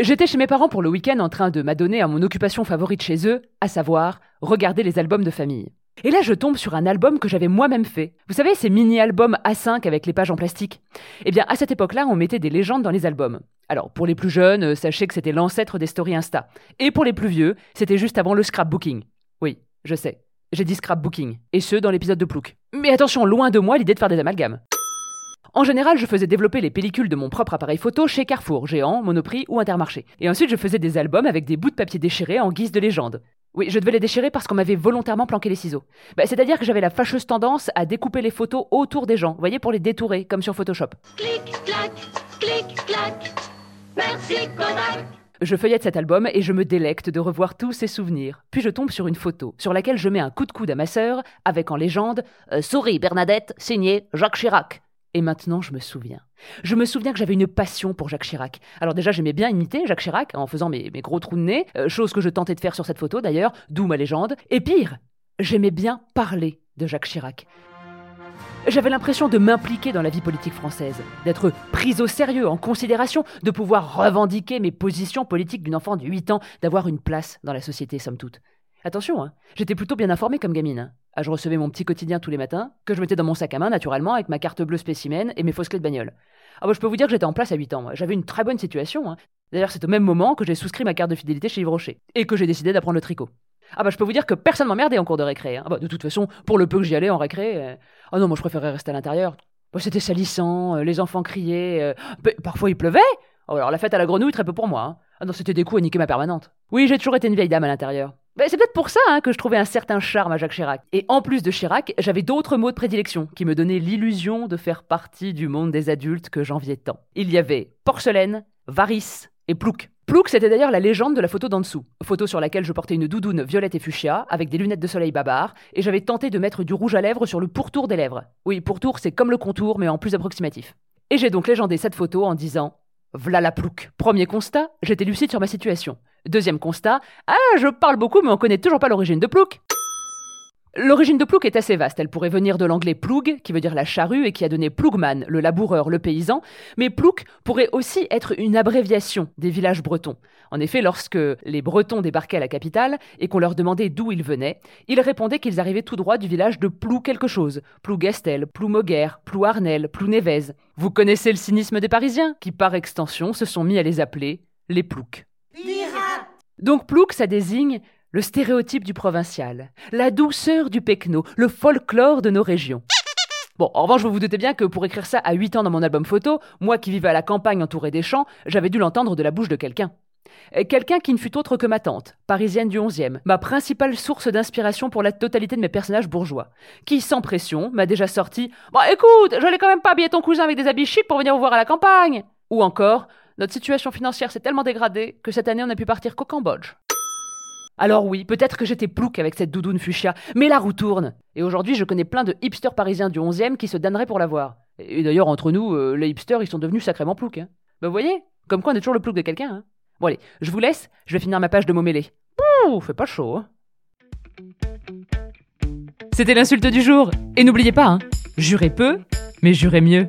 J'étais chez mes parents pour le week-end en train de m'adonner à mon occupation favorite chez eux, à savoir regarder les albums de famille. Et là, je tombe sur un album que j'avais moi-même fait. Vous savez, ces mini-albums A5 avec les pages en plastique? Eh bien, à cette époque-là, on mettait des légendes dans les albums. Alors, pour les plus jeunes, euh, sachez que c'était l'ancêtre des stories Insta. Et pour les plus vieux, c'était juste avant le scrapbooking. Oui, je sais. J'ai dit scrapbooking. Et ce, dans l'épisode de Plouc. Mais attention, loin de moi l'idée de faire des amalgames. En général, je faisais développer les pellicules de mon propre appareil photo chez Carrefour, Géant, Monoprix ou Intermarché. Et ensuite, je faisais des albums avec des bouts de papier déchirés en guise de légende. Oui, je devais les déchirer parce qu'on m'avait volontairement planqué les ciseaux. Bah, C'est-à-dire que j'avais la fâcheuse tendance à découper les photos autour des gens, vous voyez, pour les détourer, comme sur Photoshop. Clic, clac, clic, clac. Merci Kodak. Je feuillette cet album et je me délecte de revoir tous ces souvenirs. Puis je tombe sur une photo, sur laquelle je mets un coup de coude à ma sœur, avec en légende euh, Souris Bernadette, signé Jacques Chirac. Et maintenant, je me souviens. Je me souviens que j'avais une passion pour Jacques Chirac. Alors déjà, j'aimais bien imiter Jacques Chirac en faisant mes, gros trous de nez, euh, chose que je tentais de faire sur cette photo d'ailleurs, d'où ma légende. Et pire, j'aimais bien parler de Jacques Chirac. J'avais l'impression de m'impliquer dans la vie politique française, d'être prise au sérieux, en considération, de pouvoir revendiquer mes positions politiques d'une enfant de 8 ans, d'avoir une place dans la société, somme toute. Attention, hein, j'étais plutôt bien informée comme gamine. hein. Ah, je recevais mon petit quotidien tous les matins, que je mettais dans mon sac à main, naturellement, avec ma carte bleue spécimen et mes fausses clés de bagnole. Ah bah, je peux vous dire que j'étais en place à 8 ans. J'avais une très bonne situation. hein. D'ailleurs, c'est au même moment que j'ai souscrit ma carte de fidélité chez Yves Rocher, et que j'ai décidé d'apprendre le tricot. Ah bah je peux vous dire que personne m'emmerdait en cours de récré. Ah bah, de toute façon, pour le peu que j'y allais en récré, euh, ah non, moi je préférais rester à l'intérieur. Bah, C'était salissant, euh, les enfants criaient, euh, bah, parfois il pleuvait. Oh, alors la fête à la grenouille, très peu pour moi. hein. Ah non, c'était des coups à niquer ma permanente. Oui, j'ai toujours été une vieille dame à l'intérieur. Bah, c'est peut-être pour ça hein, que je trouvais un certain charme à Jacques Chirac. Et en plus de Chirac, j'avais d'autres mots de prédilection qui me donnaient l'illusion de faire partie du monde des adultes que j'enviais tant. Il y avait porcelaine, varice et plouc. Plouc, c'était d'ailleurs la légende de la photo d'en dessous. Photo sur laquelle je portais une doudoune violette et fuchsia, avec des lunettes de soleil babar, et j'avais tenté de mettre du rouge à lèvres sur le pourtour des lèvres. Oui, pourtour, c'est comme le contour, mais en plus approximatif. Et j'ai donc légendé cette photo en disant V'là la plouc. Premier constat, j'étais lucide sur ma situation. Deuxième constat, ah, je parle beaucoup, mais on connaît toujours pas l'origine de plouc. L'origine de plouc est assez vaste. Elle pourrait venir de l'anglais ploug, qui veut dire la charrue et qui a donné plougman, le laboureur, le paysan. Mais plouc pourrait aussi être une abréviation des villages bretons. En effet, lorsque les Bretons débarquaient à la capitale et qu'on leur demandait d'où ils venaient, ils répondaient qu'ils arrivaient tout droit du village de Plou quelque chose. Plougastel, Ploumoguer, Plouarnel, Plounevez. Vous connaissez le cynisme des Parisiens, qui par extension se sont mis à les appeler les ploucs. Donc plouc, ça désigne le stéréotype du provincial, la douceur du pecno, le folklore de nos régions. Bon, en revanche, vous vous doutez bien que pour écrire ça à 8 ans dans mon album photo, moi qui vivais à la campagne entouré des champs, j'avais dû l'entendre de la bouche de quelqu'un. Quelqu'un qui ne fut autre que ma tante, parisienne du 11e, ma principale source d'inspiration pour la totalité de mes personnages bourgeois, qui, sans pression, m'a déjà sorti Bon, écoute, j'allais quand même pas habiller ton cousin avec des habits chics pour venir vous voir à la campagne Ou encore Notre situation financière s'est tellement dégradée que cette année on n'a pu partir qu'au Cambodge. Alors oui, peut-être que j'étais plouc avec cette doudoune fuchsia, mais la roue tourne. Et aujourd'hui, je connais plein de hipsters parisiens du 11e qui se donneraient pour la voir. Et d'ailleurs, entre nous, euh, les hipsters, ils sont devenus sacrément ploucs. Hein. Bah vous voyez, comme quoi on est toujours le plouc de quelqu'un. Hein. Bon allez, je vous laisse, je vais finir ma page de mots mêlés. Ouh, fait pas chaud. Hein. C'était l'insulte du jour. Et n'oubliez pas, hein, jurez peu, mais jurez mieux.